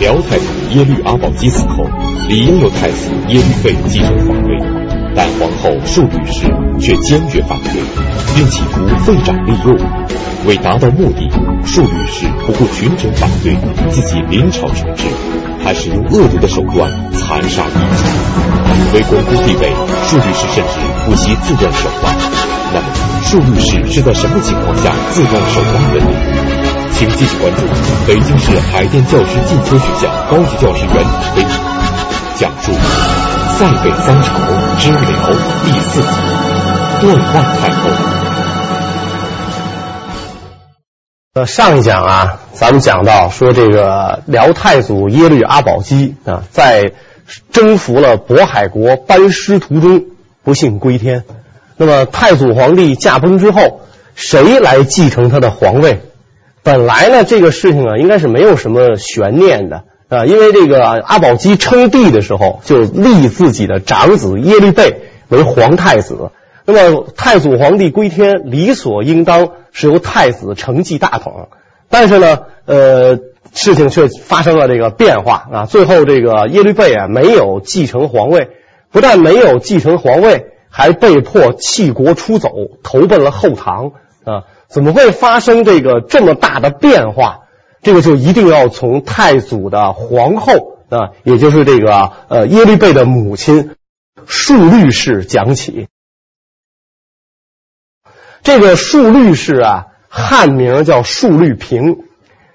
辽太祖耶律阿保机死后，理应由太子耶律倍继承皇位，但皇后述律氏却坚决反对，并企图废长立幼。为达到目的，述律氏不顾群臣反对，自己临朝称制，还使用恶毒的手段残杀异己。为巩固地位，述律氏甚至不惜自断手腕。那么，述律氏是在什么情况下自断手腕的呢？请继续关注北京市海淀教师进修学校高级教师袁伟为讲述《塞北三朝之辽》第四集《断腕太后》。呃，上一讲啊，咱们讲到说这个辽太祖耶律阿保机啊，在征服了渤海国班师途中不幸归天。那么太祖皇帝驾崩之后，谁来继承他的皇位？本来呢，这个事情啊，应该是没有什么悬念的啊，因为这个阿保机称帝的时候，就立自己的长子耶律倍为皇太子。那么太祖皇帝归天，理所应当是由太子承继大统。但是呢，呃，事情却发生了这个变化啊，最后这个耶律倍啊没有继承皇位，不但没有继承皇位，还被迫弃国出走，投奔了后唐啊。怎么会发生这个这么大的变化？这个就一定要从太祖的皇后啊，也就是这个呃耶律倍的母亲述律氏讲起。这个述律氏啊，汉名叫述律平，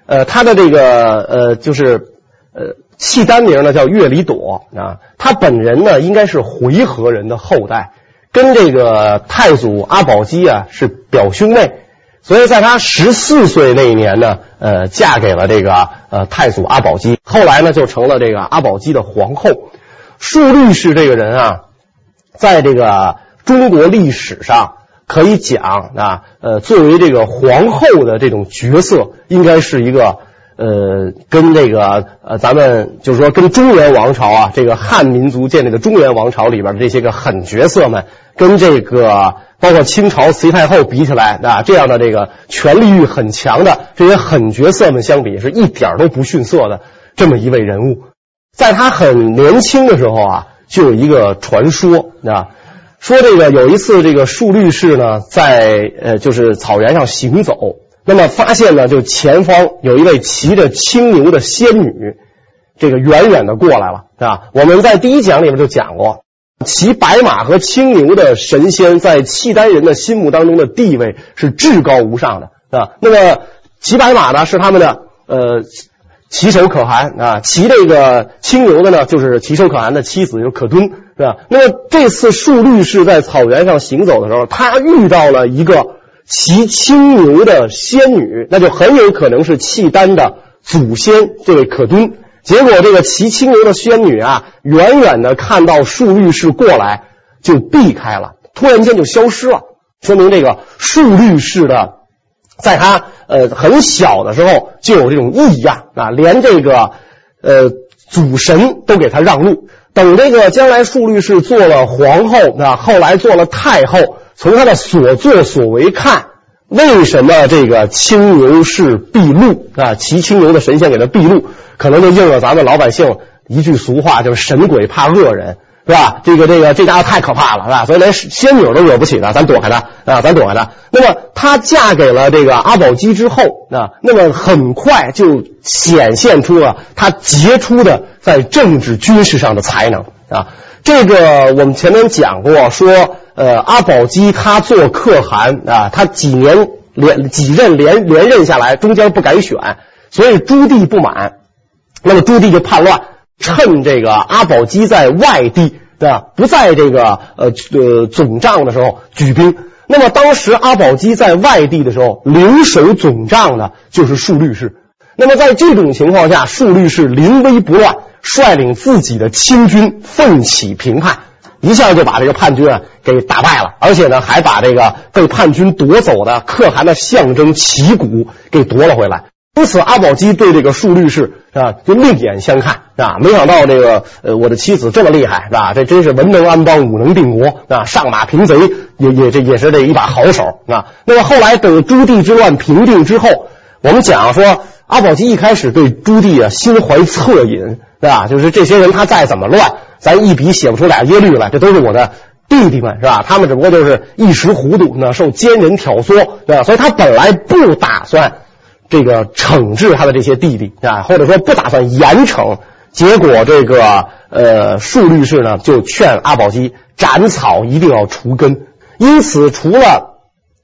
呃，他的这个呃就是呃契丹名呢叫月里朵啊，他本人呢应该是回纥人的后代，跟这个太祖阿保机啊是表兄妹。所以在她十四岁那一年呢，呃，嫁给了这个呃太祖阿保机，后来呢就成了这个阿保机的皇后。述律氏这个人啊，在这个中国历史上可以讲啊，呃，作为这个皇后的这种角色，应该是一个呃，跟这个呃，咱们就是说跟中原王朝啊，这个汉民族建立的中原王朝里边的这些个狠角色们，跟这个。包括清朝慈禧太后比起来啊，这样的这个权力欲很强的这些狠角色们相比，是一点都不逊色的这么一位人物。在他很年轻的时候啊，就有一个传说啊，说这个有一次这个述律士呢，在呃就是草原上行走，那么发现呢，就前方有一位骑着青牛的仙女，这个远远的过来了啊。我们在第一讲里面就讲过。骑白马和青牛的神仙，在契丹人的心目当中的地位是至高无上的啊。那么骑白马呢，是他们的呃骑手可汗啊；骑这个青牛的呢，就是骑手可汗的妻子，就是可敦，是吧？那么这次述律氏在草原上行走的时候，他遇到了一个骑青牛的仙女，那就很有可能是契丹的祖先这位可敦。结果，这个骑青牛的仙女啊，远远的看到述律氏过来，就避开了，突然间就消失了。说明这个述律氏的，在他呃很小的时候就有这种异样啊，连这个呃祖神都给他让路。等这个将来述律氏做了皇后啊，后来做了太后，从他的所作所为看，为什么这个青牛是避路啊？骑青牛的神仙给他避路。可能就应了咱们老百姓一句俗话，就是神鬼怕恶人，是吧？这个这个这家伙太可怕了，是吧？所以连仙女都惹不起的，咱躲开他啊，咱躲开他。那么她嫁给了这个阿保机之后啊，那么很快就显现出了她杰出的在政治军事上的才能啊。这个我们前面讲过，说呃阿保机他做可汗啊，他几年连几任连连任下来，中间不改选，所以朱棣不满。那么朱棣就叛乱，趁这个阿保机在外地，对吧？不在这个呃呃总帐的时候举兵。那么当时阿保机在外地的时候，留守总帐的就是述律氏。那么在这种情况下，述律氏临危不乱，率领自己的亲军奋起平叛，一下就把这个叛军啊给打败了，而且呢还把这个被叛军夺走的可汗的象征旗鼓给夺了回来。因此，阿保机对这个述律氏啊，就另眼相看啊。没想到这个呃，我的妻子这么厉害是吧？这真是文能安邦，武能定国啊！上马平贼也也这也是这一把好手啊。那么后来等朱棣之乱平定之后，我们讲说阿保机一开始对朱棣啊心怀恻隐，对吧？就是这些人他再怎么乱，咱一笔写不出俩耶律来，这都是我的弟弟们，是吧？他们只不过就是一时糊涂呢，受奸人挑唆，对吧？所以他本来不打算这个惩治他的这些弟弟啊，或者说不打算严惩。结果这个呃，庶律氏呢就劝阿保机斩草一定要除根，因此除了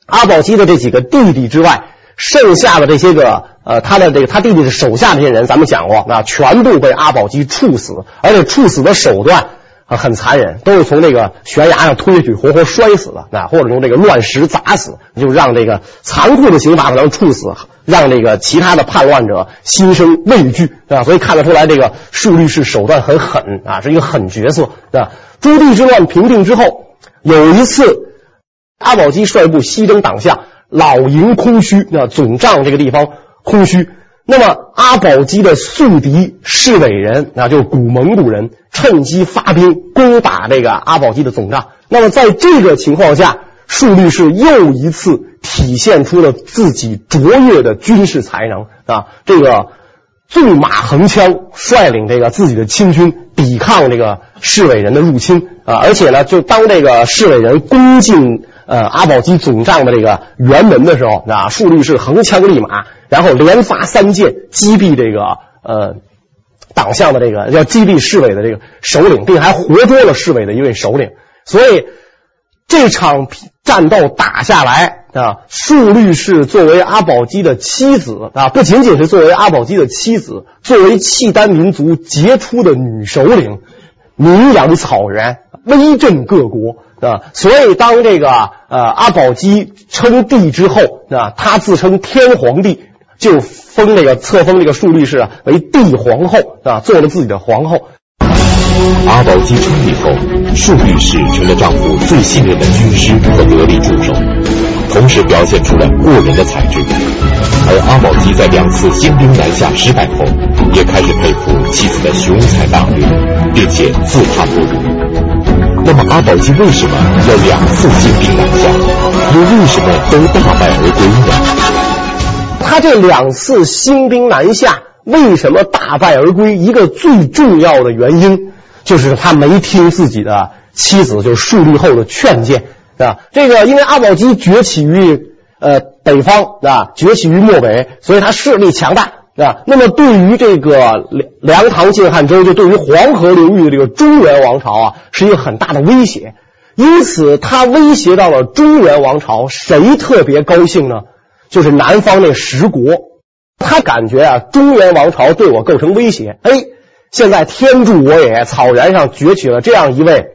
阿保机的这几个弟弟之外，剩下的这些个呃，他的这个他弟弟的手下这些人，咱们讲过啊，全部被阿保机处死，而且处死的手段啊很残忍，都是从这个悬崖上推下去，活活摔死的啊，或者用这个乱石砸死，就让这个残酷的刑罚把他们处死，让这个其他的叛乱者心生畏惧啊。所以看得出来，这个树律是手段很狠啊，是一个狠角色啊。朱棣之乱平定之后，有一次阿保机率部西征党项。老营空虚那，总帐这个地方空虚。那么阿保机的宿敌侍卫人那，就是古蒙古人，趁机发兵攻打这个阿保机的总帐。那么在这个情况下，庶律是又一次体现出了自己卓越的军事才能啊，这个纵马横枪，率领这个自己的亲军抵抗这个侍卫人的入侵啊，而且呢，就当这个侍卫人攻进。呃，阿保机总帐的这个辕门的时候，啊，庶律氏横枪立马，然后连发三箭击毙这个呃党项的这个要击毙侍卫的这个首领，并还活捉了侍卫的一位首领。所以这场战斗打下来啊，庶律氏作为阿保机的妻子啊，不仅仅是作为阿保机的妻子，作为契丹民族杰出的女首领，名扬草原，威震各国。啊，所以当这个呃阿保机称帝之后，啊，他自称天皇帝，就封这个册封这个庶律氏啊为帝皇后，啊，做了自己的皇后。阿保机称帝后，庶律氏成了丈夫最信任的军师和得力助手，同时表现出了过人的才智。而阿保机在两次兴兵南下失败后，也开始佩服妻子的雄才大略，并且自叹不如。那么阿保机为什么要两次兴兵南下？又为什么都大败而归呢？他这两次兴兵南下，为什么大败而归？一个最重要的原因就是他没听自己的妻子，就是庶律后的劝谏，啊，这个因为阿保机崛起于呃北方，啊，崛起于漠北，所以他势力强大。啊，那么对于这个梁梁唐晋汉周，就对于黄河流域的这个中原王朝啊，是一个很大的威胁。因此，他威胁到了中原王朝，谁特别高兴呢？就是南方那十国，他感觉啊，中原王朝对我构成威胁。哎，现在天助我也，草原上崛起了这样一位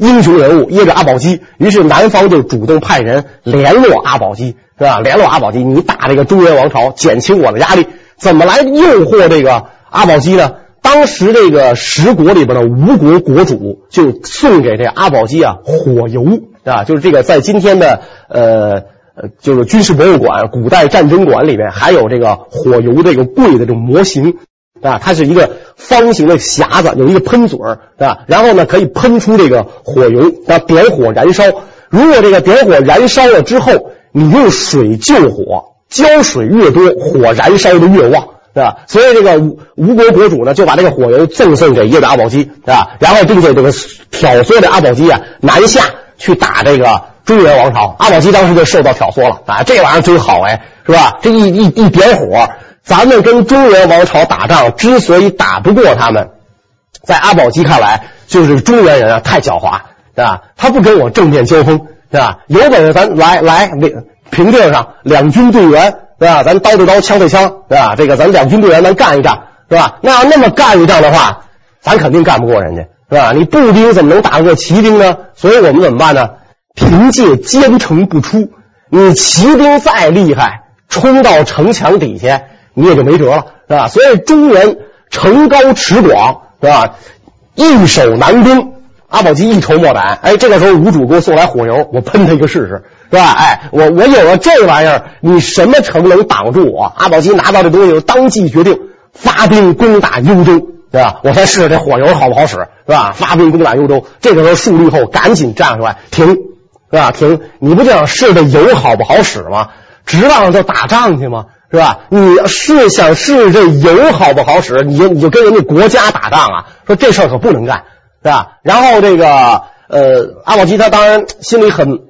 英雄人物，耶律阿保机。于是南方就主动派人联络阿保机，是吧？联络阿保机，你打这个中原王朝，减轻我的压力。怎么来诱惑这个阿保机呢？当时这个十国里边的吴国国主就送给这阿保机啊火油啊，就是这个在今天的呃呃就是军事博物馆、古代战争馆里面还有这个火油这个贵的这种模型啊，它是一个方形的匣子，有一个喷嘴儿啊，然后呢可以喷出这个火油，啊点火燃烧。如果这个点火燃烧了之后，你用水救火。浇水越多，火燃烧的越旺，对吧？所以这个吴吴国国主呢，就把这个火油赠送给耶律阿保机，对吧？然后并且这个挑唆着阿保机啊南下去打这个中原王朝。阿保机当时就受到挑唆了啊，这玩意儿真好哎，是吧？这一一一点火，咱们跟中原王朝打仗之所以打不过他们，在阿保机看来，就是中原人啊太狡猾，对吧？他不跟我正面交锋，对吧？有本事咱来来。平地上两军对员，对吧？咱刀对刀，枪对枪，对吧？这个咱两军对员，咱干一仗，是吧？那要那么干一仗的话，咱肯定干不过人家，是吧？你步兵怎么能打得过骑兵呢？所以我们怎么办呢？凭借坚城不出，你骑兵再厉害，冲到城墙底下，你也就没辙了，是吧？所以中原城高池广，是吧？易守难攻。阿保机一筹莫展，哎，这个时候吴主给我送来火油，我喷他一个试试，是吧？哎，我我有了这玩意儿，你什么城能挡住我？阿保机拿到这东西，当即决定发兵攻打幽州，对吧？我先试试这火油好不好使，是吧？发兵攻打幽州，这个时候树立后赶紧站出来，停，是吧？停！你不就想试这油好不好使吗？值当就打仗去吗？是吧？你试想试这油好不好使？你就你就跟人家国家打仗啊？说这事儿可不能干，是吧？然后这个呃，阿保机他当然心里很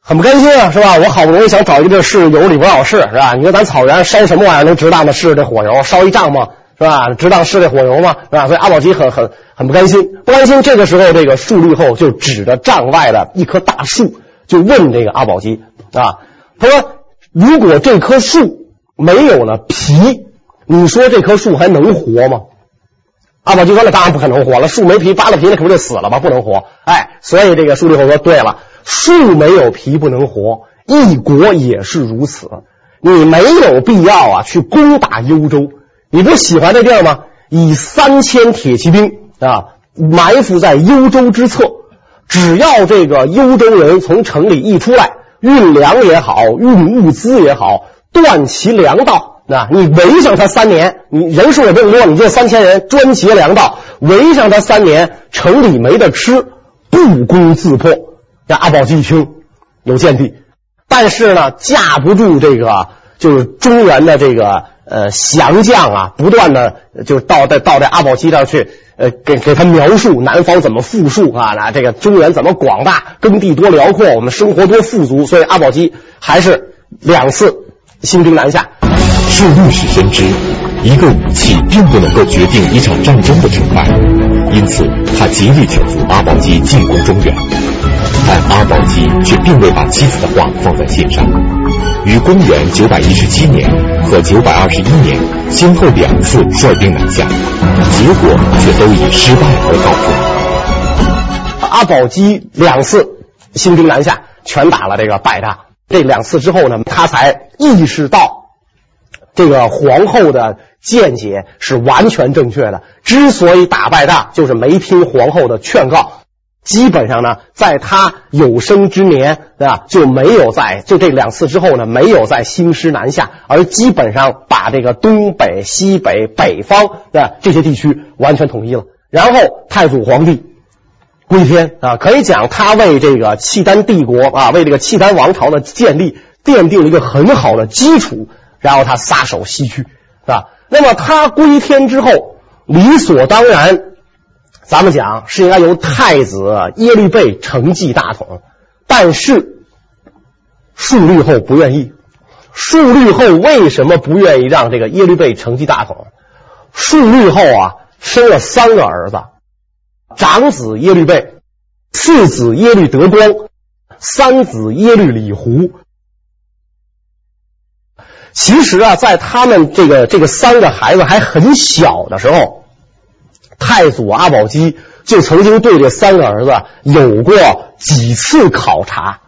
很不甘心啊，是吧？我好不容易想找一个地儿试油，你不让我试，是吧？你说咱草原烧什么玩意儿能值当的试这火油？烧一帐篷，是吧？值当试这火油吗？是吧？所以阿保机很很很不甘心，不甘心。这个时候，这个树立后就指着帐外的一棵大树，就问这个阿保机啊，他说。如果这棵树没有了皮，你说这棵树还能活吗？阿保机说：“那当然不可能活了，树没皮，扒了皮那可不就死了吗？不能活。”哎，所以这个述律后说：“对了，树没有皮不能活，一国也是如此。你没有必要啊去攻打幽州，你不喜欢这地儿吗？以三千铁骑兵啊埋伏在幽州之侧，只要这个幽州人从城里一出来。”运粮也好，运物资也好，断其粮道。那你围上他三年，你人数也不多，你就三千人，专截粮道，围上他三年，城里没得吃，不攻自破。那阿保机一听有见地，但是呢，架不住这个就是中原的这个呃降将啊，不断的就到在到这阿保机这儿去。呃，给给他描述南方怎么富庶啊，那这个中原怎么广大，耕地多辽阔，我们生活多富足，所以阿保机还是两次兴兵南下。述律使深知，一个武器并不能够决定一场战争的成败，因此他极力劝阻阿保机进攻中原，但阿保机却并未把妻子的话放在心上。于公元九百一十七年和九百二十一年先后两次率兵南下，结果却都以失败而告终。阿保机两次兴兵南下，全打了这个败仗。这两次之后呢，他才意识到这个皇后的见解是完全正确的。之所以打败仗，就是没听皇后的劝告。基本上呢，在他有生之年，对吧，就没有在就这两次之后呢，没有再兴师南下，而基本上把这个东北、西北、北方的这些地区完全统一了。然后太祖皇帝归天啊，可以讲他为这个契丹帝国啊，为这个契丹王朝的建立奠定了一个很好的基础。然后他撒手西去，是吧？那么他归天之后，理所当然。咱们讲是应该由太子耶律倍承继大统，但是述律后不愿意。述律后为什么不愿意让这个耶律倍承继大统？述律后啊，生了三个儿子，长子耶律倍，次子耶律德光，三子耶律李胡。其实啊，在他们这个这个三个孩子还很小的时候。太祖阿保机就曾经对这三个儿子有过几次考察，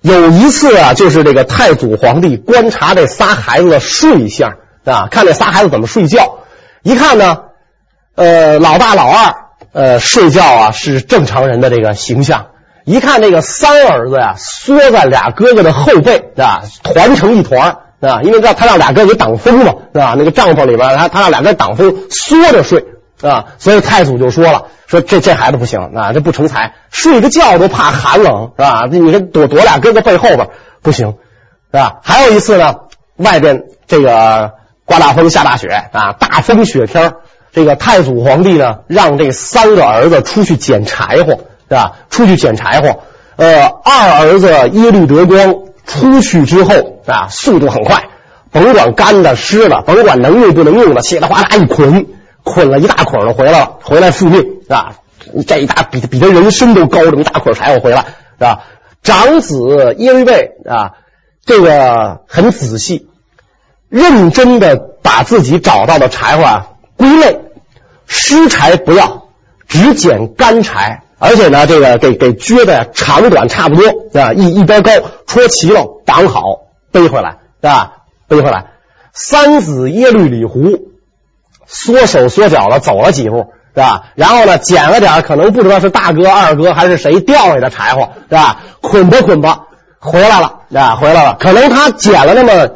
有一次啊，就是这个太祖皇帝观察这仨孩子的睡相啊，看这仨孩子怎么睡觉。一看呢，呃，老大老二，呃，睡觉啊是正常人的这个形象。一看这个三儿子呀，缩在俩哥哥的后背啊，团成一团啊，因为让他让俩哥给挡风嘛，是吧？那个帐篷里边，他他让俩哥挡风，缩着睡。啊，所以太祖就说了，说这这孩子不行啊，这不成才，睡个觉都怕寒冷，是吧？你看躲躲俩哥哥背后边不行，是吧？还有一次呢，外边这个刮大风下大雪啊，大风雪天，这个太祖皇帝呢让这三个儿子出去捡柴火，是吧？出去捡柴火，呃，二儿子耶律德光出去之后啊，速度很快，甭管干的湿的，甭管能用不能用的，稀里哗啦一捆。捆了一大捆的回来了，回来复命是吧？这一大比比他人身都高这么大捆柴火回来是吧？长子耶律倍啊，这个很仔细，认真的把自己找到的柴火啊归类，湿柴不要，只捡干柴，而且呢，这个给给撅的长短差不多啊？一一边高，戳齐了绑好背回来是吧？背回来。三子耶律李胡。缩手缩脚的走了几步，是吧？然后呢，捡了点可能不知道是大哥、二哥还是谁掉下的柴火，是吧？捆吧捆吧，回来了，啊，回来了。可能他捡了那么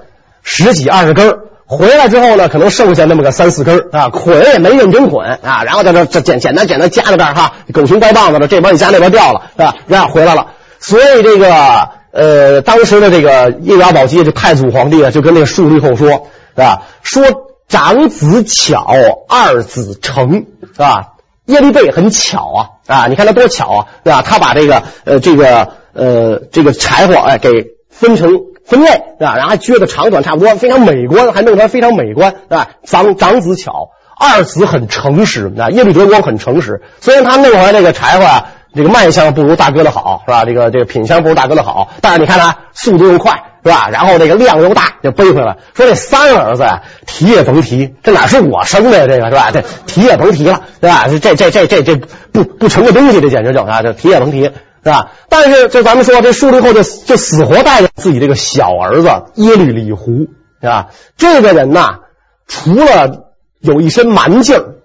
十几二十根回来之后呢，可能剩下那么个三四根啊，捆也没认真捆啊，然后在这这简简单简单夹在这儿哈，狗熊掰棒子的，这边你夹那边掉了，是吧？然后回来了。所以这个呃，当时的这个耶律阿保机这太祖皇帝啊，就跟那个述律后说，是吧？说长子巧，二子成，是吧？耶律倍很巧啊，啊，你看他多巧啊，对吧？他把这个呃这个呃这个柴火哎给分成分类，是吧？然后还撅的长短差不多，非常美观，还弄出来非常美观，是吧？长长子巧，二子很诚实，啊，耶律德光很诚实，虽然他弄回来这个柴火啊。这个卖相不如大哥的好，是吧？这个这个品相不如大哥的好，但是你看他速度又快，是吧？然后这个量又大，就背回来。说这三儿子啊，提也甭提，这哪是我生的呀？这个是吧？这提也甭提了，是吧？这这这这这不不成个东西，这简直就啊，这提也甭提，是吧？但是就咱们说，这树立后就就死活带着自己这个小儿子耶律李胡，是吧？这个人呐，除了有一身蛮劲儿。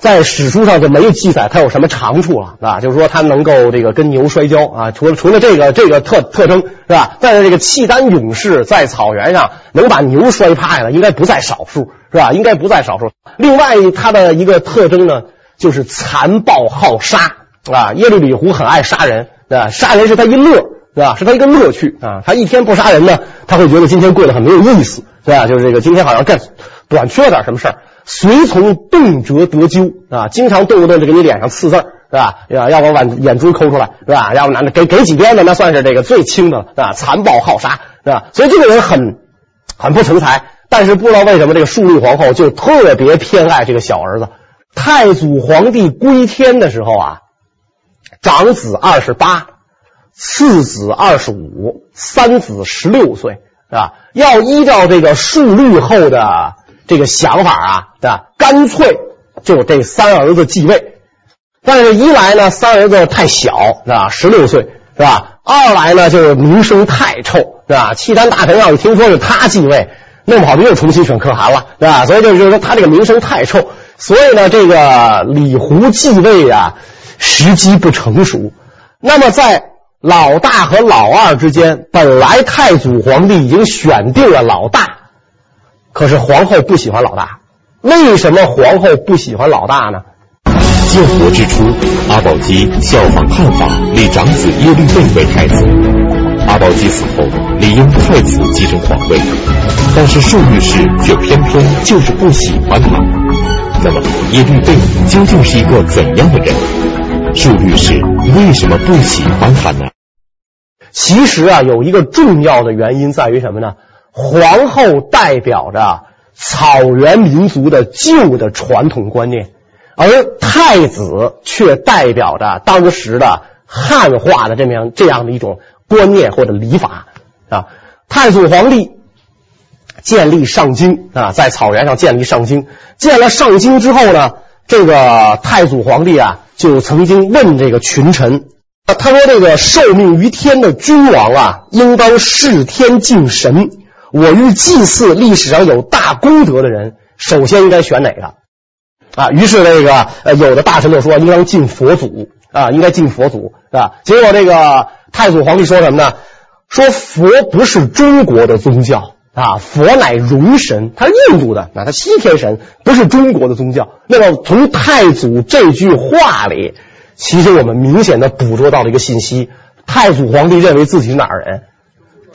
在史书上就没有记载他有什么长处了，啊，就是说他能够这个跟牛摔跤啊，除了除了这个这个特特征是吧？但是这个契丹勇士在草原上能把牛摔趴下来，应该不在少数，是吧？应该不在少数。另外，他的一个特征呢，就是残暴好杀啊。耶律李胡很爱杀人，啊，杀人是他一乐，是吧？是他一个乐趣啊。他一天不杀人呢，他会觉得今天过得很没有意思，是吧？就是这个今天好像干短缺了点什么事儿。随从动辄得咎啊，经常动不动就给你脸上刺字，是吧？要要把眼珠抠出来，是吧？要不然给给几鞭子，那算是这个最轻的了，啊，残暴好杀，是吧？所以这个人很很不成才，但是不知道为什么这个述律皇后就特别偏爱这个小儿子。太祖皇帝归天的时候啊，长子二十八，次子二十五，三子十六岁，是吧？要依照这个述律后的。这个想法啊，对吧？干脆就这三儿子继位，但是一来呢，三儿子太小，是吧？十六岁，是吧？二来呢，就是名声太臭，是吧？契丹大臣要一听说是他继位，弄不好就又重新选可汗了，是吧？所以就是说他这个名声太臭，所以呢，这个李胡继位啊，时机不成熟。那么在老大和老二之间，本来太祖皇帝已经选定了老大。可是皇后不喜欢老大，为什么皇后不喜欢老大呢？建国之初，阿保机效仿汉法，立长子耶律倍为太子。阿保机死后，理应太子继承皇位，但是述律氏却偏偏就是不喜欢他。那么耶律倍究竟是一个怎样的人？述律氏为什么不喜欢他呢？其实啊，有一个重要的原因在于什么呢？皇后代表着草原民族的旧的传统观念，而太子却代表着当时的汉化的这么样这样的一种观念或者礼法啊。太祖皇帝建立上京啊，在草原上建立上京，建了上京之后呢，这个太祖皇帝啊就曾经问这个群臣，他说：“这个受命于天的君王啊，应当事天敬神。”我欲祭祀历史上有大功德的人，首先应该选哪个？啊，于是这个呃，有的大臣就说应该敬佛祖啊，应该敬佛祖啊。结果这个太祖皇帝说什么呢？说佛不是中国的宗教啊，佛乃戎神，他是印度的啊，他西天神，不是中国的宗教。那么从太祖这句话里，其实我们明显的捕捉到了一个信息：太祖皇帝认为自己是哪儿人？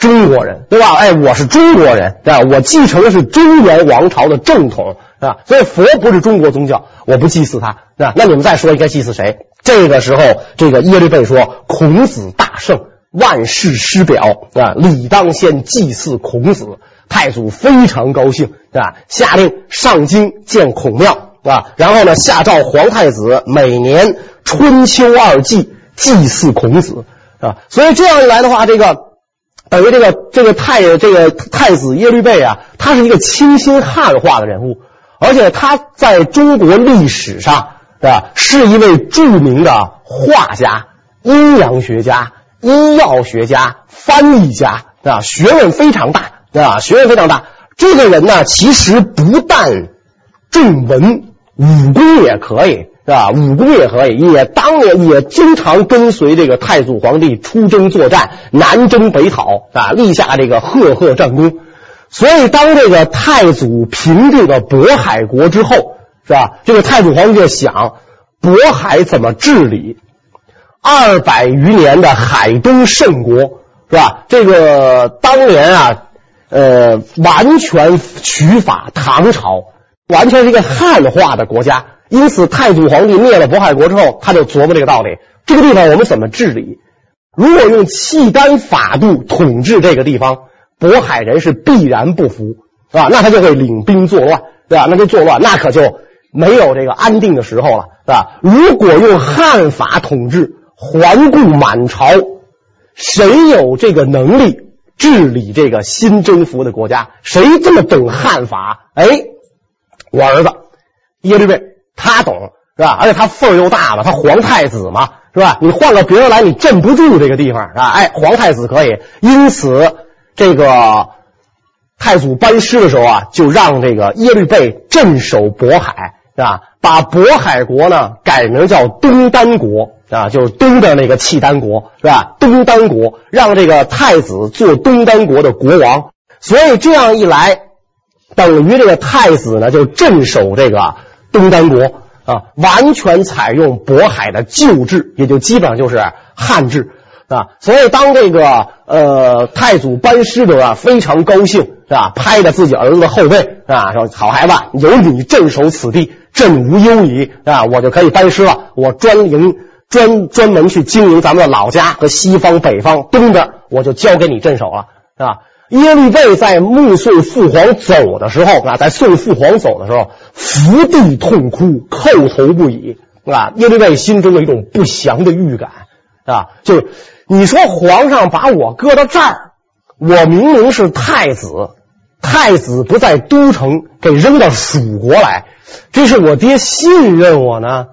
中国人对吧？哎，我是中国人，对吧？我继承的是中原王朝的正统，啊，所以佛不是中国宗教，我不祭祀他，那那你们再说应该祭祀谁？这个时候，这个耶律倍说：“孔子大圣，万世师表，啊，理当先祭祀孔子。”太祖非常高兴，对吧？下令上京建孔庙，啊，然后呢，下诏皇太子每年春秋二祭祭祀孔子，啊，所以这样一来的话，这个。等于这个这个太这个太子耶律倍啊，他是一个清新汉化的人物，而且他在中国历史上，是吧，是一位著名的画家、阴阳学家、医药学家、翻译家，啊，学问非常大，啊，学问非常大。这个人呢，其实不但重文，武功也可以。是吧？武功也可以，也当年也经常跟随这个太祖皇帝出征作战，南征北讨啊，立下这个赫赫战功。所以，当这个太祖平定了渤海国之后，是吧？这个太祖皇帝就想，渤海怎么治理？二百余年的海东胜国，是吧？这个当年啊，呃，完全取法唐朝，完全是一个汉化的国家。因此，太祖皇帝灭了渤海国之后，他就琢磨这个道理：这个地方我们怎么治理？如果用契丹法度统治这个地方，渤海人是必然不服，是吧？那他就会领兵作乱，对吧？那就作乱，那可就没有这个安定的时候了，是吧？如果用汉法统治，环顾满朝，谁有这个能力治理这个新征服的国家？谁这么懂汉法？哎，我儿子耶律倍。他懂是吧？而且他份儿又大了，他皇太子嘛，是吧？你换个别人来，你镇不住这个地方是吧？哎，皇太子可以，因此这个太祖班师的时候啊，就让这个耶律倍镇守渤海，是吧？把渤海国呢改名叫东丹国啊，就是东的那个契丹国，是吧？东丹国让这个太子做东丹国的国王，所以这样一来，等于这个太子呢就镇守这个。东丹国啊，完全采用渤海的旧制，也就基本上就是汉制啊。所以当这个呃太祖班师的啊，非常高兴是吧？拍着自己儿子的后背啊，说：“好孩子，有你镇守此地，朕无忧矣啊！我就可以班师了。我专营专专门去经营咱们的老家和西方、北方、东边，我就交给你镇守了，是吧？”耶律倍在目送父皇走的时候啊，在送父皇走的时候，伏地痛哭，叩头不已啊！耶律倍心中有一种不祥的预感啊，就是你说皇上把我搁到这儿，我明明是太子，太子不在都城，给扔到蜀国来，这是我爹信任我呢，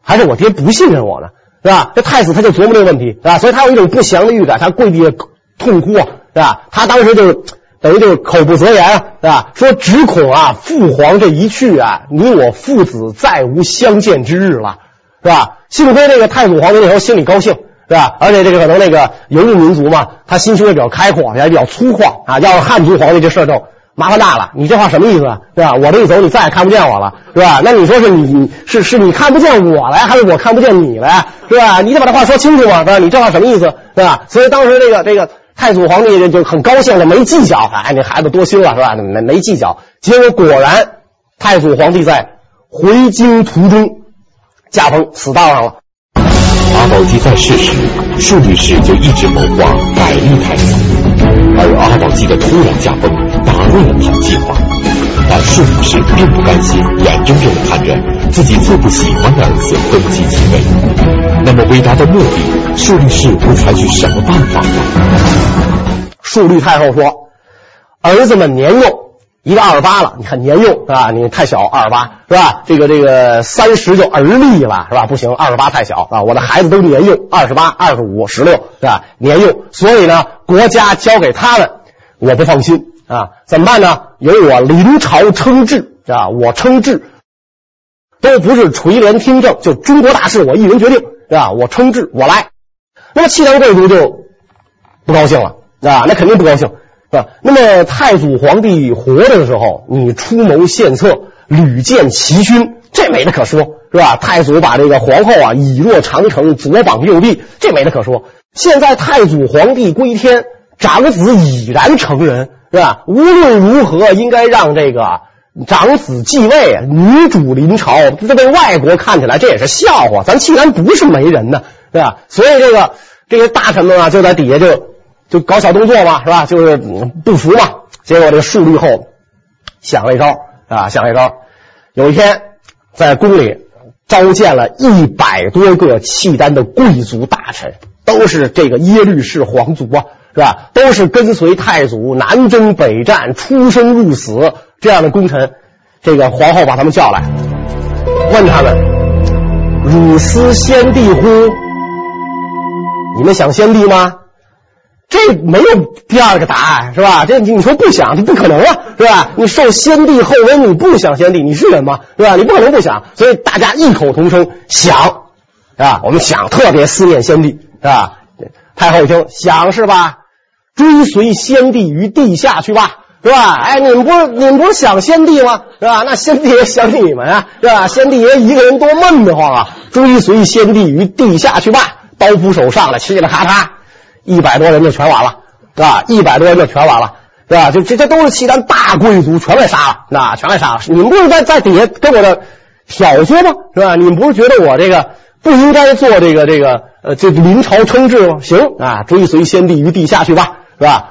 还是我爹不信任我呢？是吧？这太子他就琢磨这个问题啊，所以他有一种不祥的预感，他跪地下痛哭啊。是吧？他当时就等于就是口不择言啊，是吧？说只恐啊，父皇这一去啊，你我父子再无相见之日了，是吧？幸亏这个太祖皇帝那时候心里高兴，是吧？而且这个可能那个游牧民族嘛，他心胸也比较开阔，也比较粗犷啊。要是汉族皇帝，这事儿就麻烦大了。你这话什么意思啊？是吧？我这一走，你再也看不见我了，是吧？那你说是你是是你看不见我来，还是我看不见你来，是吧？你得把这话说清楚嘛，是吧？你这话什么意思，是吧？所以当时这个这个。太祖皇帝就很高兴了，没计较，哎，那孩子多心了，是吧？没没计较，结果果然，太祖皇帝在回京途中驾崩，死道上了。阿保机在世时，数律氏就一直谋划改立太子，而阿保机的突然驾崩，打乱了他的计划。但数律氏并不甘心，眼睁睁的看着自己最不喜欢的儿子登基即位。那么，为达到目的。数律氏会采取什么办法呢？数律太后说：“儿子们年幼，一个二十八了，你看年幼是吧？你太小，二十八是吧？这个这个三十就而立了是吧？不行，二十八太小啊！我的孩子都年幼，二十八、二十五、十六是吧？年幼，所以呢，国家交给他们，我不放心啊！怎么办呢？由我临朝称制啊！我称制，都不是垂帘听政，就中国大事我一人决定是吧？我称制，我来。”那么契丹贵族就不高兴了啊，那肯定不高兴，是吧？那么太祖皇帝活着的时候，你出谋献策，屡建奇勋，这没得可说，是吧？太祖把这个皇后啊以若长城，左膀右臂，这没得可说。现在太祖皇帝归天，长子已然成人，是吧？无论如何，应该让这个长子继位，女主临朝，这被外国看起来这也是笑话。咱契丹不是没人呢。对吧？所以这个这些大臣们啊，就在底下就就搞小动作嘛，是吧？就是不服嘛。结果这个数律后想了一招啊，想了一招。有一天在宫里召见了一百多个契丹的贵族大臣，都是这个耶律氏皇族啊，是吧？都是跟随太祖南征北战、出生入死这样的功臣。这个皇后把他们叫来，问他们：“汝思先帝乎？”你们想先帝吗？这没有第二个答案，是吧？这你说不想，就不可能啊，是吧？你受先帝厚恩，你不想先帝，你是人吗？是吧？你不可能不想，所以大家异口同声想，啊？我们想特别思念先帝，是吧？太后一听想是吧？追随先帝于地下去吧，是吧？哎，你们不是你们不是想先帝吗？是吧？那先帝也想你们啊，是吧？先帝爷一个人多闷得慌啊！追随先帝于地下去吧。刀斧手上来，嘁哩咔嚓，一百多人就全完了，是吧？一百多人就全完了，是吧？就这这都是契丹大贵族，全给杀了，那全给杀了。你们不是在在底下跟我这挑唆吗？是吧？你们不是觉得我这个不应该做这个这个呃这临朝称制吗？行啊，追随先帝于地下去吧，是吧？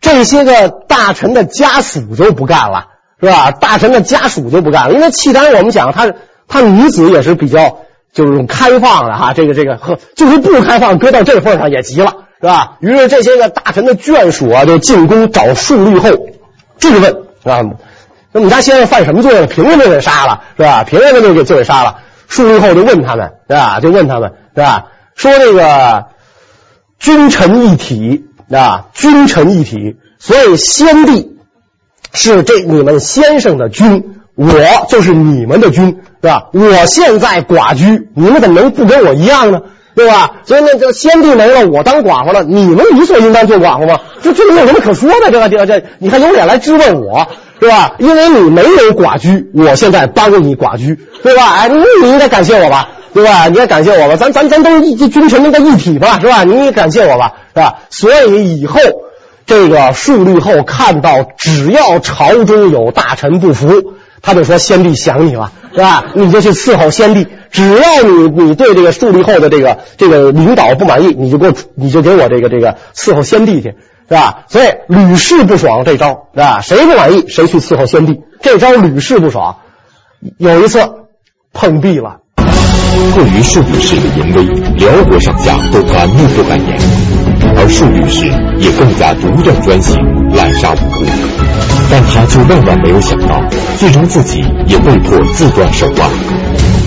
这些个大臣的家属就不干了，是吧？大臣的家属就不干了，因为契丹我们讲他他女子也是比较。就是开放的哈，这个这个呵，就是不开放，搁到这份上也急了，是吧？于是这些个大臣的眷属啊，就进宫找述律后质问，是吧？那你家先生犯什么罪了？凭什么给杀了，是吧？凭什么就给就给杀了？述律后就问他们，对吧？就问他们，是吧？说这个君臣一体，啊，君臣一体，所以先帝是这你们先生的君。我就是你们的君，是吧？我现在寡居，你们怎么能不跟我一样呢？对吧？所以那这先帝没了，我当寡妇了，你们理所应当做寡妇吗？这这有什么可说的？对吧这这，你还有脸来质问我，是吧？因为你没有寡居，我现在帮你寡居，对吧？哎，你你应该感谢我吧，对吧？你也感谢我吧，咱咱咱都一君臣那个一体吧，是吧？你也感谢我吧，是吧？所以以后这个述律后看到，只要朝中有大臣不服。他就说：“先帝想你了，是吧？你就去伺候先帝。只要你你对这个述律后的这个这个领导不满意，你就给我你就给我这个这个伺候先帝去，是吧？所以屡试不爽这招，是吧？谁不满意谁去伺候先帝，这招屡试不爽。有一次碰壁了。对于述律氏的淫威，辽国上下都敢怒不敢言，而述律师也更加独断专行，滥杀无辜。”但他却万万没有想到，最终自己也被迫自断手腕。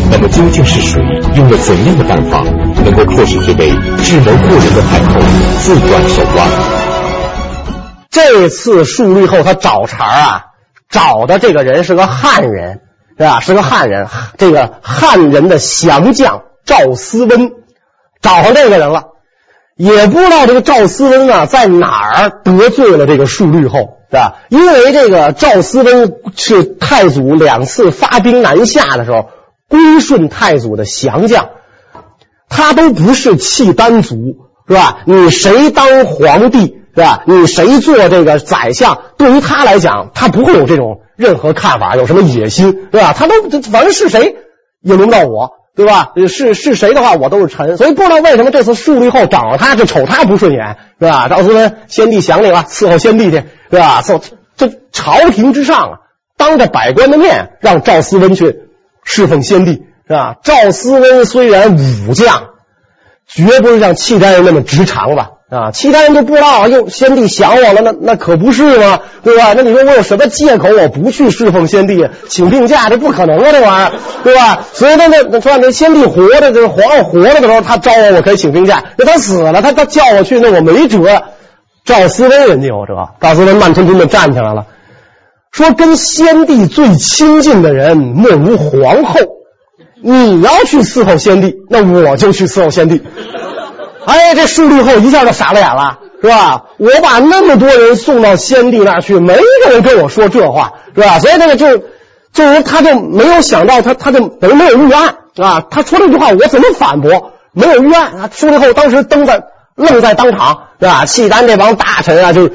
那么究竟是谁用了怎样的办法，能够迫使这位智谋过人的太后自断手腕？这次树立后他找茬啊，找的这个人是个汉人，是吧？是个汉人，这个汉人的降将赵思温，找上这个人了。也不知道这个赵思温啊，在哪儿得罪了这个述律后。是吧？因为这个赵思温是太祖两次发兵南下的时候，归顺太祖的降将，他都不是契丹族，是吧？你谁当皇帝，是吧？你谁做这个宰相，对于他来讲，他不会有这种任何看法，有什么野心，是吧？他都反正是谁也轮不到我。对吧？是是谁的话，我都是臣，所以不知道为什么这次树立后找他，就瞅他不顺眼，是吧？赵思温，先帝想你了，伺候先帝去，是吧？这这朝廷之上啊，当着百官的面让赵思温去侍奉先帝，是吧？赵思温虽然武将，绝不是像契丹人那么直肠子。啊，其他人都不知道，又，先帝想我了，那那可不是吗？对吧？那你说我有什么借口我不去侍奉先帝，请病假？这不可能啊，这玩意儿，对吧？所以那那那说那先帝活着，这个皇上活着的时候，他招我，我可以请病假。那他死了，他他叫我去，那我没辙。赵思温人家有辙，赵思温慢吞吞的站起来了，说跟先帝最亲近的人莫如皇后，你要去伺候先帝，那我就去伺候先帝。哎，这树立后一下就傻了眼了，是吧？我把那么多人送到先帝那儿去，没一个人跟我说这话，是吧？所以那个就，就是他就没有想到，他他就等于没有预案，啊，他说这句话，我怎么反驳？没有预案啊！述律后当时登在愣在当场，是吧？契丹这帮大臣啊，就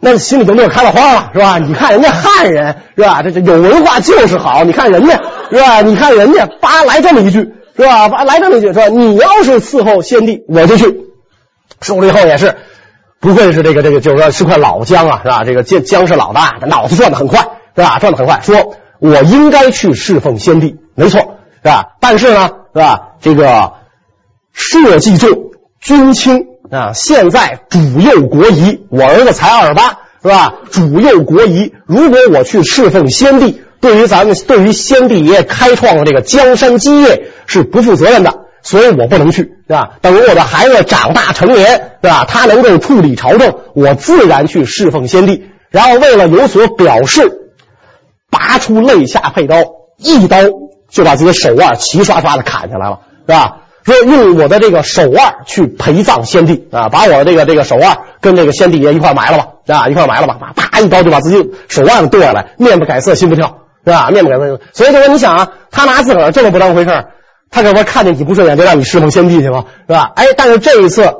那心里就乐开了花了，是吧？你看人家汉人，是吧？这这有文化就是好，你看人家，是吧？你看人家，叭来这么一句。是吧？来这么一句说，你要是伺候先帝，我就去。述律后也是，不愧是这个这个，就是说是块老姜啊，是吧？这个姜姜是老大，脑子转的很快，是吧？转的很快，说我应该去侍奉先帝，没错，是吧？但是呢，是吧？这个社稷重，君轻啊。现在主幼国疑，我儿子才二十八，是吧？主幼国疑，如果我去侍奉先帝。对于咱们，对于先帝爷开创的这个江山基业是不负责任的，所以我不能去，是吧？等我的孩子长大成年，是吧？他能够处理朝政，我自然去侍奉先帝。然后为了有所表示，拔出肋下佩刀，一刀就把自己的手腕齐刷刷的砍下来了，是吧？说用我的这个手腕去陪葬先帝啊，把我的这个这个手腕跟这个先帝爷一块埋了吧，是吧？一块埋了吧，啪一刀就把自己手腕剁下来，面不改色心不跳。是吧？面不改色，所以就说你想啊，他拿自个儿这么不当回事儿，他这不看见你不顺眼就让你侍奉先帝去吗？是吧？哎，但是这一次，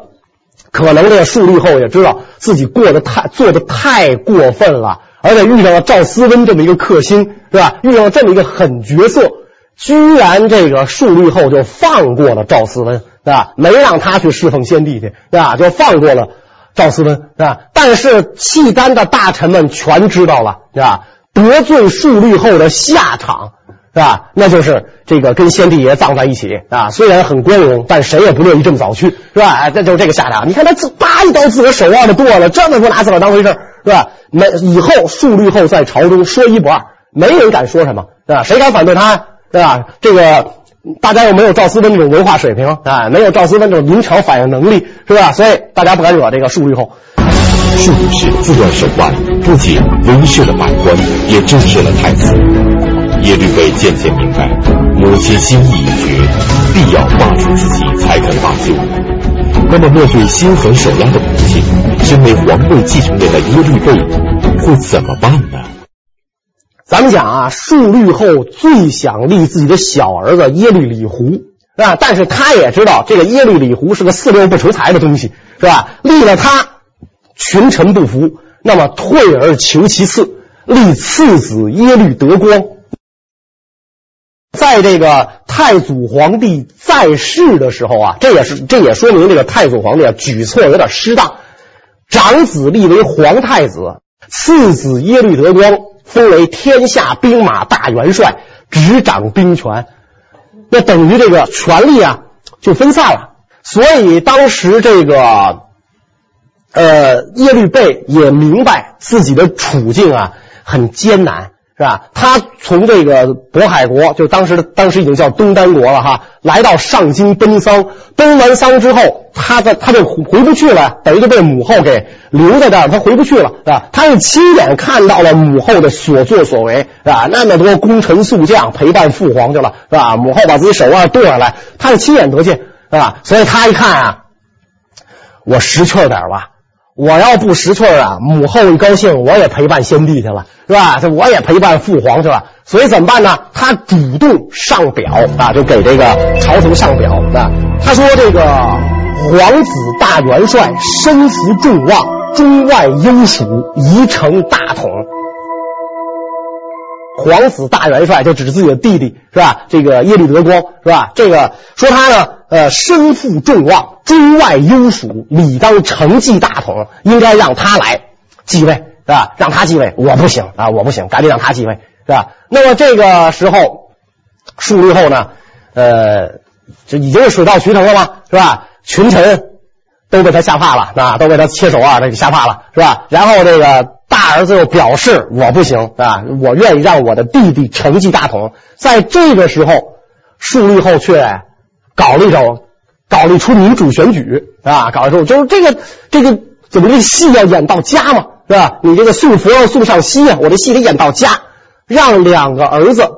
可能这个树立后也知道自己过得太做的太过分了，而且遇上了赵思温这么一个克星，是吧？遇上了这么一个狠角色，居然这个树立后就放过了赵思温，是吧？没让他去侍奉先帝去，是吧？就放过了赵思温，是吧？但是契丹的大臣们全知道了，是吧？得罪述律后的下场。是吧？那就是这个跟先帝爷葬在一起啊，虽然很光荣，但谁也不乐意这么早去，是吧？哎，这就是这个下场。你看他自叭一刀，自个手腕就剁了，这么不拿自个当回事是吧？没以后述律后在朝中说一不二，没人敢说什么，是吧？谁敢反对他，是吧？这个大家又没有赵思温这种文化水平啊，没有赵思温这种临场反应能力，是吧？所以大家不敢惹这个述律后。述律氏自断手腕，不仅威慑了百官，也震慑了太子。耶律倍渐渐明白，母亲心意已决，必要罢黜自己才肯罢休。那么，面对心狠手辣的母亲，身为皇位继承人的耶律倍会怎么办呢？咱们讲啊，述律后最想立自己的小儿子耶律李胡，是吧？但是他也知道这个耶律李胡是个四六不成才的东西，是吧？立了他，群臣不服，那么退而求其次，立次子耶律德光。在这个太祖皇帝在世的时候啊，这也是这也说明这个太祖皇帝啊举措有点失当。长子立为皇太子，次子耶律德光封为天下兵马大元帅，执掌兵权。那等于这个权力啊就分散了。所以当时这个呃耶律倍也明白自己的处境啊很艰难。是吧？他从这个渤海国，就当时当时已经叫东丹国了哈，来到上京奔丧，奔完丧之后，他在他就回不去了，等于就被母后给留在这儿，他回不去了，是吧？他是亲眼看到了母后的所作所为，是吧？那么多功臣宿将陪伴父皇去了，是吧？母后把自己手腕剁下来，他是亲眼得见，是吧？所以他一看啊，我识趣点吧。我要不识趣儿啊，母后一高兴，我也陪伴先帝去了，是吧？这我也陪伴父皇去了，所以怎么办呢？他主动上表啊，就给这个朝廷上表啊。他说：“这个皇子大元帅，身负众望，中外英属，宜成大统。”皇子大元帅就指自己的弟弟是吧？这个耶律德光是吧？这个说他呢，呃，身负众望，中外优属，理当承继大统，应该让他来继位是吧？让他继位，我不行啊，我不行，赶紧让他继位是吧？那么这个时候，树立后呢，呃，这已经是水到渠成了嘛？是吧？群臣都被他吓怕了啊，都被他切手腕，这给吓怕了是吧？然后这个。大儿子又表示我不行啊，我愿意让我的弟弟承继大统。在这个时候，树立后却搞了一招，搞了一出民主选举啊，搞了一出就是这个这个怎么这戏要演到家嘛，是吧？你这个送佛要送上西啊，我这戏得演到家，让两个儿子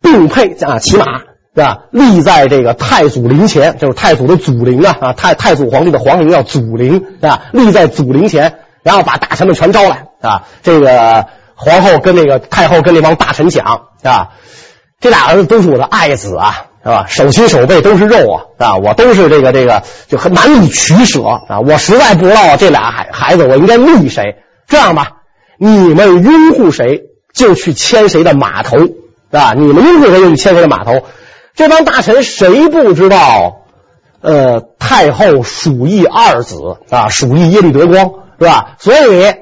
并配啊骑马是吧？立在这个太祖陵前，就是太祖的祖陵啊啊，太太祖皇帝的皇陵叫祖陵是吧？立在祖陵前。然后把大臣们全招来啊！这个皇后跟那个太后跟那帮大臣讲啊，这俩儿子都是我的爱子啊，是吧？手心手背都是肉啊，啊，我都是这个这个就很难以取舍啊！我实在不知道这俩孩孩子我应该立谁。这样吧，你们拥护谁就去牵谁的马头啊！你们拥护谁就去牵谁的马头。这帮大臣谁不知道？呃，太后属意二子啊，属意耶律德光。是吧？所以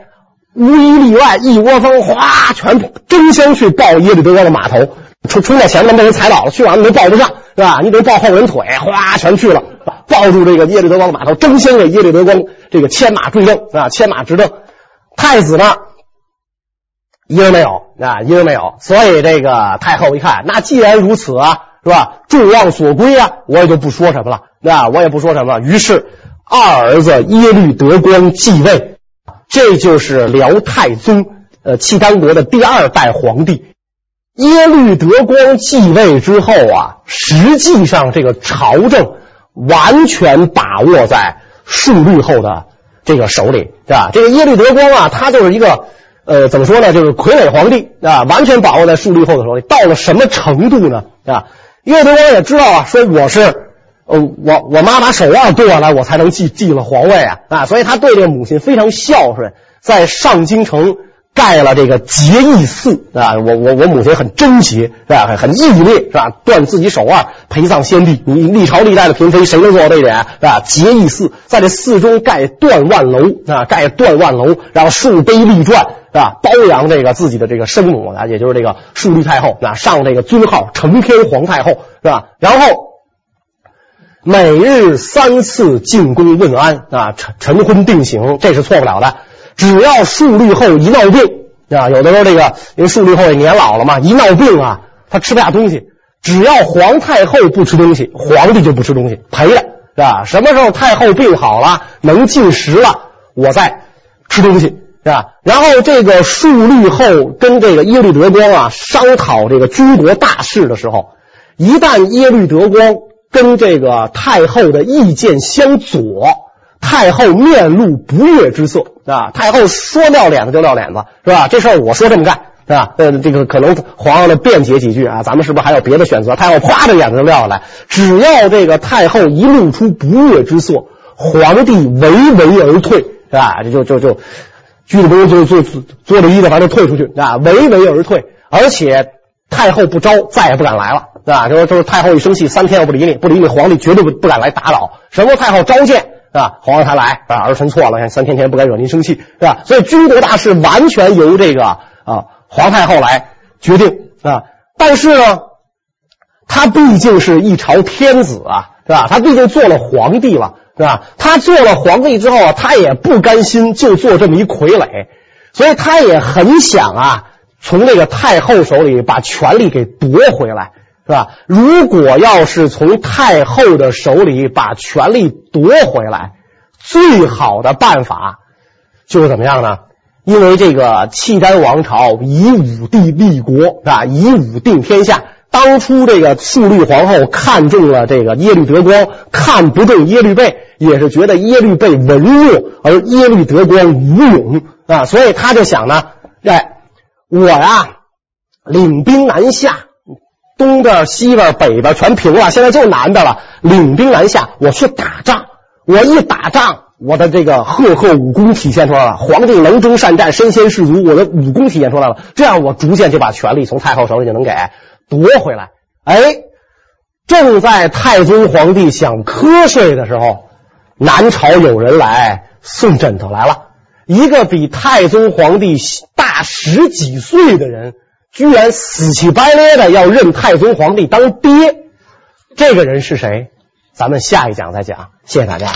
无一例外，一窝蜂，哗，全争相去抱耶律德光的马头，冲冲到前面被人踩倒了，去晚了都抱不上，是吧？你得抱后人腿，哗，全去了，抱住这个耶律德光的马头，争先给耶律德光这个牵马追政，是吧？牵马执政。太子呢，一人没有啊，一人没有。所以这个太后一看，那既然如此啊，是吧？众望所归啊，我也就不说什么了，那我也不说什么了。于是。二儿子耶律德光继位，这就是辽太宗，呃，契丹国的第二代皇帝。耶律德光继位之后啊，实际上这个朝政完全把握在述律后的这个手里，是吧？这个耶律德光啊，他就是一个，呃，怎么说呢？就是傀儡皇帝啊，完全把握在述律后的手里。到了什么程度呢？啊，耶律德光也知道啊，说我是。呃，我我妈把手腕剁下来，我才能继继了皇位啊啊！所以他对这个母亲非常孝顺，在上京城盖了这个节义寺啊。我我我母亲很贞洁是吧？很很义烈是吧？断自己手腕陪葬先帝。你历朝历代的嫔妃谁能做到这一点是吧？节义寺在这寺中盖断万楼啊，盖断万楼，然后树碑立传是吧？褒扬这个自己的这个生母啊，也就是这个淑立太后啊，上这个尊号承天皇太后是吧？然后。每日三次进宫问安啊，晨晨昏定省，这是错不了的。只要淑律后一闹病啊，有的时候这个因为淑律后也年老了嘛，一闹病啊，他吃不下东西。只要皇太后不吃东西，皇帝就不吃东西，赔了是吧？什么时候太后病好了，能进食了，我再吃东西是吧？然后这个淑律后跟这个耶律德光啊商讨这个军国大事的时候，一旦耶律德光。跟这个太后的意见相左，太后面露不悦之色啊！太后说撂脸子就撂脸子，是吧？这事儿我说这么干，是吧？呃，这个可能皇上的辩解几句啊，咱们是不是还有别的选择？太后啪的眼子就撂下来，只要这个太后一露出不悦之色，皇帝唯唯而退，是吧？就就就鞠了躬就就作了揖的，反正退出去啊，唯唯而退，而且太后不招，再也不敢来了。对吧？就是就是太后一生气，三天我不理你，不理你，皇帝绝对不不敢来打扰。什么太后召见，是吧？皇上他来，啊，儿臣错了，三天天不敢惹您生气，是吧？所以军国大事完全由这个啊皇太后来决定，啊。但是呢，他毕竟是一朝天子啊，是吧？他毕竟做了皇帝了，是吧？他做了皇帝之后啊，他也不甘心就做这么一傀儡，所以他也很想啊，从那个太后手里把权力给夺回来。是吧？如果要是从太后的手里把权力夺回来，最好的办法就是怎么样呢？因为这个契丹王朝以武帝立国，是吧？以武定天下。当初这个淑律皇后看中了这个耶律德光，看不中耶律倍，也是觉得耶律倍文弱，而耶律德光武勇啊，所以他就想呢，哎，我呀，领兵南下。东边、西边、北边全平了，现在就南边了。领兵南下，我去打仗。我一打仗，我的这个赫赫武功体现出来了。皇帝能征善战，身先士卒，我的武功体现出来了。这样，我逐渐就把权力从太后手里就能给夺回来。哎，正在太宗皇帝想瞌睡的时候，南朝有人来送枕头来了。一个比太宗皇帝大十几岁的人。居然死乞白赖的要认太宗皇帝当爹，这个人是谁？咱们下一讲再讲。谢谢大家。